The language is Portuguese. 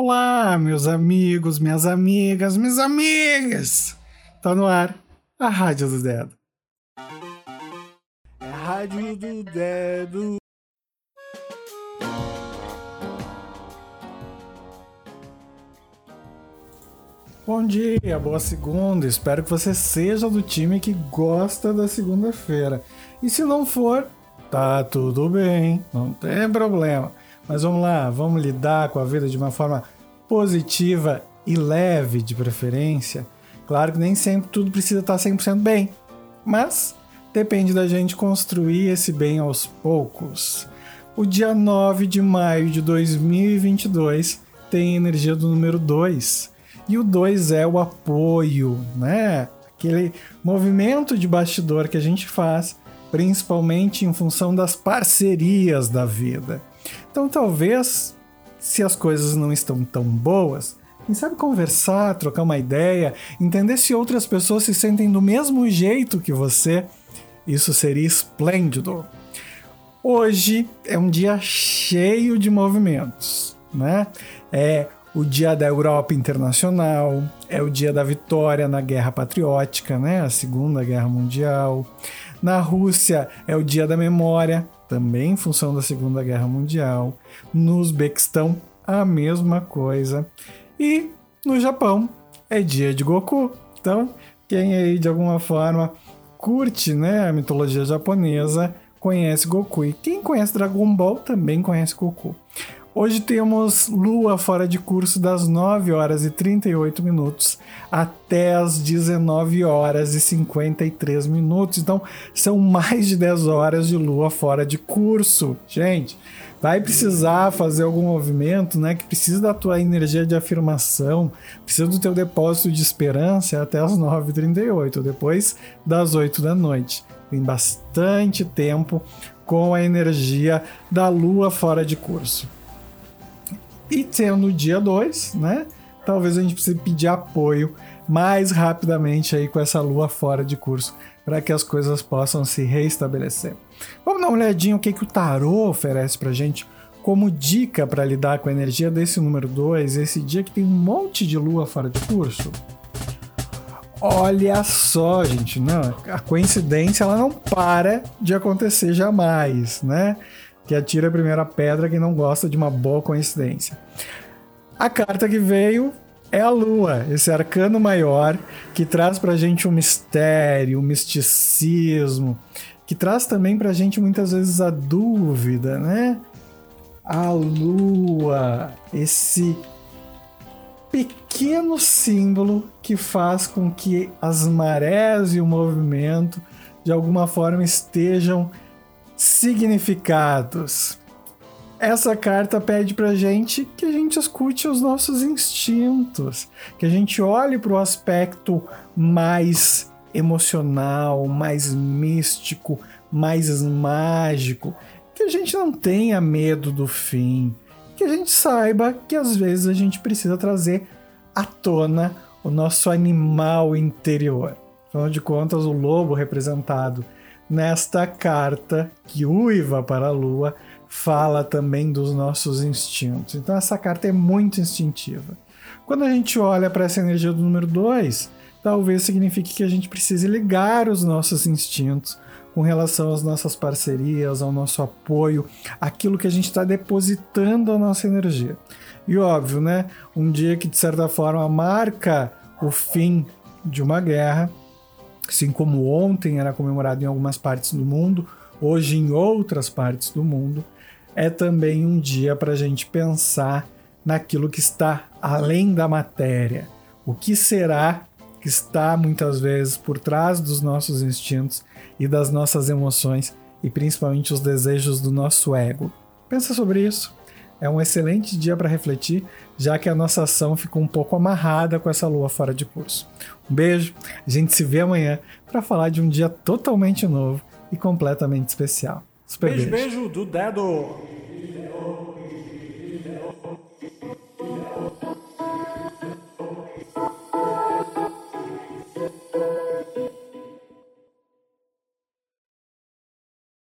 Olá, meus amigos, minhas amigas, minhas amigas! Tá no ar a Rádio do Dedo. É a Rádio do Dedo. Bom dia, boa segunda. Espero que você seja do time que gosta da segunda-feira. E se não for, tá tudo bem, não tem problema. Mas vamos lá, vamos lidar com a vida de uma forma positiva e leve, de preferência. Claro que nem sempre tudo precisa estar 100% bem, mas depende da gente construir esse bem aos poucos. O dia 9 de maio de 2022 tem energia do número 2. E o 2 é o apoio, né? Aquele movimento de bastidor que a gente faz, principalmente em função das parcerias da vida. Então, talvez, se as coisas não estão tão boas, quem sabe conversar, trocar uma ideia, entender se outras pessoas se sentem do mesmo jeito que você, isso seria esplêndido. Hoje é um dia cheio de movimentos, né? É o dia da Europa Internacional, é o dia da vitória na Guerra Patriótica, né? A Segunda Guerra Mundial. Na Rússia é o dia da memória, também em função da Segunda Guerra Mundial. No Uzbequistão, a mesma coisa. E no Japão é dia de Goku. Então, quem aí de alguma forma curte né, a mitologia japonesa conhece Goku. E quem conhece Dragon Ball também conhece Goku. Hoje temos lua fora de curso das 9 horas e 38 minutos até as 19 horas e 53 minutos. Então, são mais de 10 horas de lua fora de curso. Gente, vai precisar fazer algum movimento, né, que precisa da tua energia de afirmação, precisa do teu depósito de esperança até as 9h38, depois das 8 da noite. Tem bastante tempo com a energia da lua fora de curso. E tendo dia 2, né? Talvez a gente precise pedir apoio mais rapidamente aí com essa lua fora de curso para que as coisas possam se reestabelecer. Vamos dar uma olhadinha o que, que o tarô oferece para gente como dica para lidar com a energia desse número 2, esse dia que tem um monte de lua fora de curso. Olha só, gente, não, a coincidência ela não para de acontecer jamais, né? Que atira a primeira pedra quem não gosta de uma boa coincidência. A carta que veio é a Lua, esse arcano maior que traz pra gente um mistério, um misticismo, que traz também pra gente muitas vezes a dúvida, né? A Lua, esse pequeno símbolo que faz com que as marés e o movimento de alguma forma estejam significados. Essa carta pede pra gente que a gente escute os nossos instintos, que a gente olhe para o aspecto mais emocional, mais místico, mais mágico, que a gente não tenha medo do fim, que a gente saiba que às vezes a gente precisa trazer à tona o nosso animal interior. Afinal de contas, o lobo representado nesta carta que uiva para a lua fala também dos nossos instintos. Então essa carta é muito instintiva. Quando a gente olha para essa energia do número 2, talvez signifique que a gente precise ligar os nossos instintos com relação às nossas parcerias, ao nosso apoio, aquilo que a gente está depositando a nossa energia. E óbvio, né? Um dia que de certa forma marca o fim de uma guerra, Assim como ontem era comemorado em algumas partes do mundo, hoje em outras partes do mundo, é também um dia para a gente pensar naquilo que está além da matéria. O que será que está muitas vezes por trás dos nossos instintos e das nossas emoções e principalmente os desejos do nosso ego? Pensa sobre isso. É um excelente dia para refletir, já que a nossa ação ficou um pouco amarrada com essa lua fora de curso. Um beijo, a gente se vê amanhã para falar de um dia totalmente novo e completamente especial. Super beijo, beijo, beijo do dedo!